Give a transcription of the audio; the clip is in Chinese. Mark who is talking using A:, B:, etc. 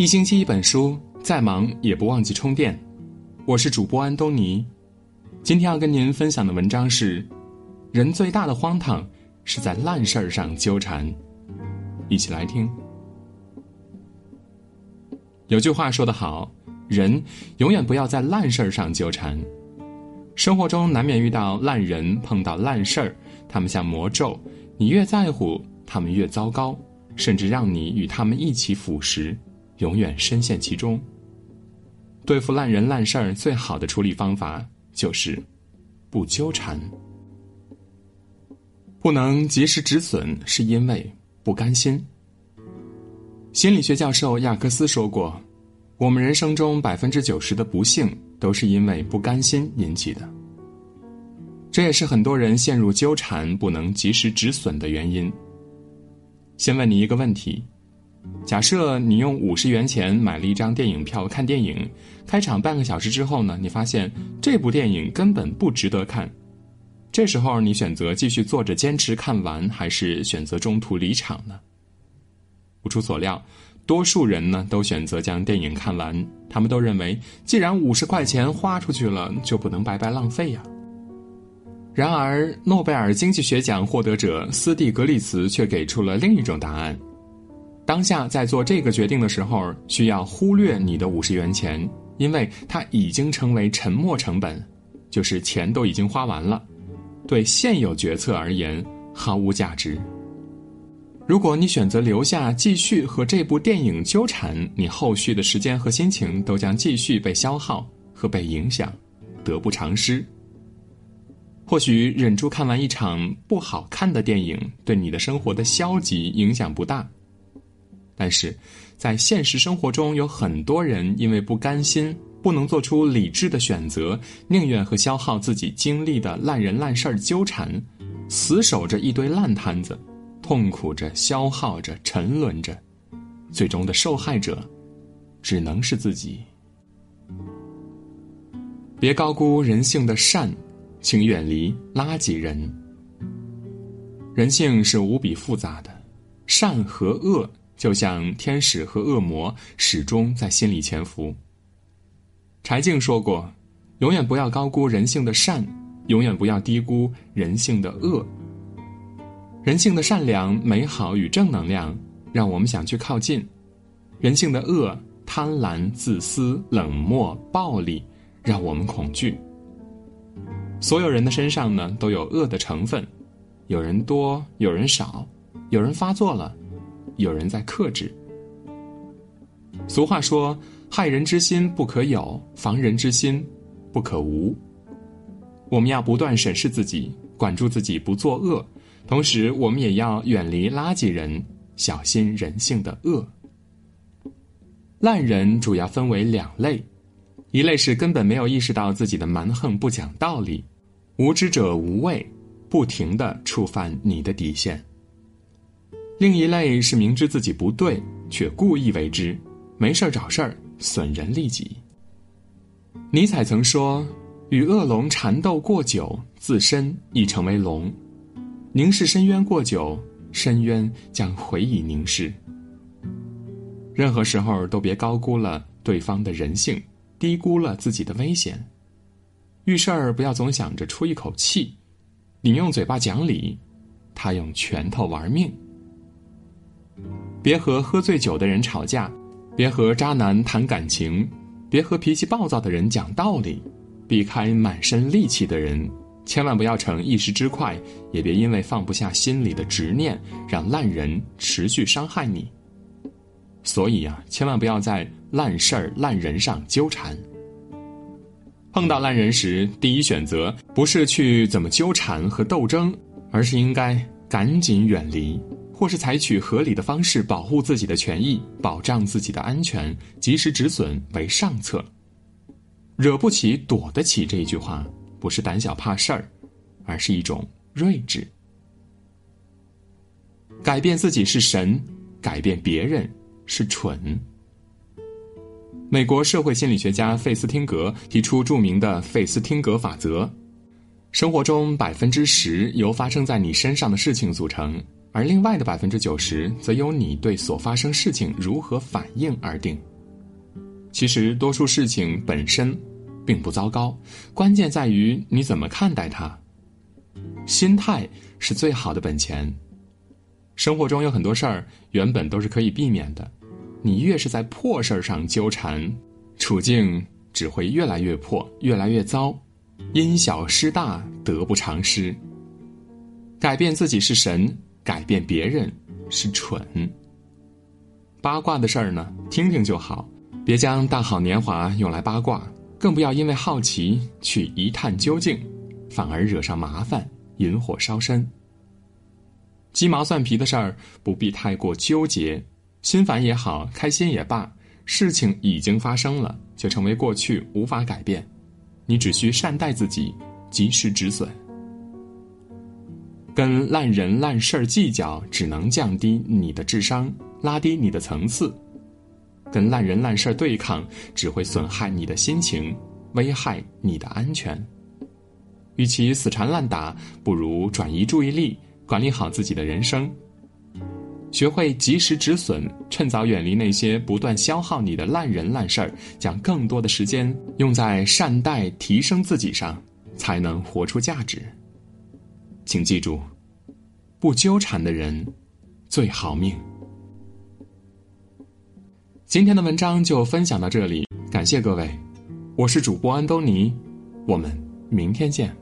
A: 一星期一本书，再忙也不忘记充电。我是主播安东尼，今天要跟您分享的文章是：人最大的荒唐是在烂事儿上纠缠。一起来听。有句话说得好，人永远不要在烂事儿上纠缠。生活中难免遇到烂人，碰到烂事儿，他们像魔咒，你越在乎，他们越糟糕，甚至让你与他们一起腐蚀。永远深陷其中。对付烂人烂事儿，最好的处理方法就是不纠缠。不能及时止损，是因为不甘心。心理学教授亚克斯说过：“我们人生中百分之九十的不幸，都是因为不甘心引起的。”这也是很多人陷入纠缠、不能及时止损的原因。先问你一个问题。假设你用五十元钱买了一张电影票看电影，开场半个小时之后呢，你发现这部电影根本不值得看。这时候你选择继续坐着坚持看完，还是选择中途离场呢？不出所料，多数人呢都选择将电影看完。他们都认为，既然五十块钱花出去了，就不能白白浪费呀。然而，诺贝尔经济学奖获得者斯蒂格利茨却给出了另一种答案。当下在做这个决定的时候，需要忽略你的五十元钱，因为它已经成为沉没成本，就是钱都已经花完了，对现有决策而言毫无价值。如果你选择留下继续和这部电影纠缠，你后续的时间和心情都将继续被消耗和被影响，得不偿失。或许忍住看完一场不好看的电影，对你的生活的消极影响不大。但是，在现实生活中，有很多人因为不甘心，不能做出理智的选择，宁愿和消耗自己精力的烂人烂事儿纠缠，死守着一堆烂摊子，痛苦着、消耗着、沉沦着，最终的受害者，只能是自己。别高估人性的善，请远离垃圾人。人性是无比复杂的，善和恶。就像天使和恶魔始终在心里潜伏。柴静说过：“永远不要高估人性的善，永远不要低估人性的恶。人性的善良、美好与正能量，让我们想去靠近；人性的恶、贪婪、自私、冷漠、暴力，让我们恐惧。所有人的身上呢，都有恶的成分，有人多，有人少，有人发作了。”有人在克制。俗话说：“害人之心不可有，防人之心不可无。”我们要不断审视自己，管住自己不作恶，同时我们也要远离垃圾人，小心人性的恶。烂人主要分为两类，一类是根本没有意识到自己的蛮横不讲道理，无知者无畏，不停的触犯你的底线。另一类是明知自己不对，却故意为之，没事儿找事儿，损人利己。尼采曾说：“与恶龙缠斗过久，自身已成为龙；凝视深渊过久，深渊将回以凝视。”任何时候都别高估了对方的人性，低估了自己的危险。遇事儿不要总想着出一口气，你用嘴巴讲理，他用拳头玩命。别和喝醉酒的人吵架，别和渣男谈感情，别和脾气暴躁的人讲道理，避开满身戾气的人，千万不要逞一时之快，也别因为放不下心里的执念，让烂人持续伤害你。所以啊，千万不要在烂事儿、烂人上纠缠。碰到烂人时，第一选择不是去怎么纠缠和斗争，而是应该赶紧远离。或是采取合理的方式保护自己的权益，保障自己的安全，及时止损为上策。惹不起，躲得起这一句话，不是胆小怕事儿，而是一种睿智。改变自己是神，改变别人是蠢。美国社会心理学家费斯汀格提出著名的费斯汀格法则：生活中百分之十由发生在你身上的事情组成。而另外的百分之九十，则由你对所发生事情如何反应而定。其实，多数事情本身并不糟糕，关键在于你怎么看待它。心态是最好的本钱。生活中有很多事儿原本都是可以避免的，你越是在破事儿上纠缠，处境只会越来越破，越来越糟，因小失大，得不偿失。改变自己是神，改变别人是蠢。八卦的事儿呢，听听就好，别将大好年华用来八卦，更不要因为好奇去一探究竟，反而惹上麻烦，引火烧身。鸡毛蒜皮的事儿不必太过纠结，心烦也好，开心也罢，事情已经发生了，就成为过去，无法改变。你只需善待自己，及时止损。跟烂人烂事儿计较，只能降低你的智商，拉低你的层次；跟烂人烂事儿对抗，只会损害你的心情，危害你的安全。与其死缠烂打，不如转移注意力，管理好自己的人生。学会及时止损，趁早远离那些不断消耗你的烂人烂事儿，将更多的时间用在善待、提升自己上，才能活出价值。请记住，不纠缠的人最好命。今天的文章就分享到这里，感谢各位，我是主播安东尼，我们明天见。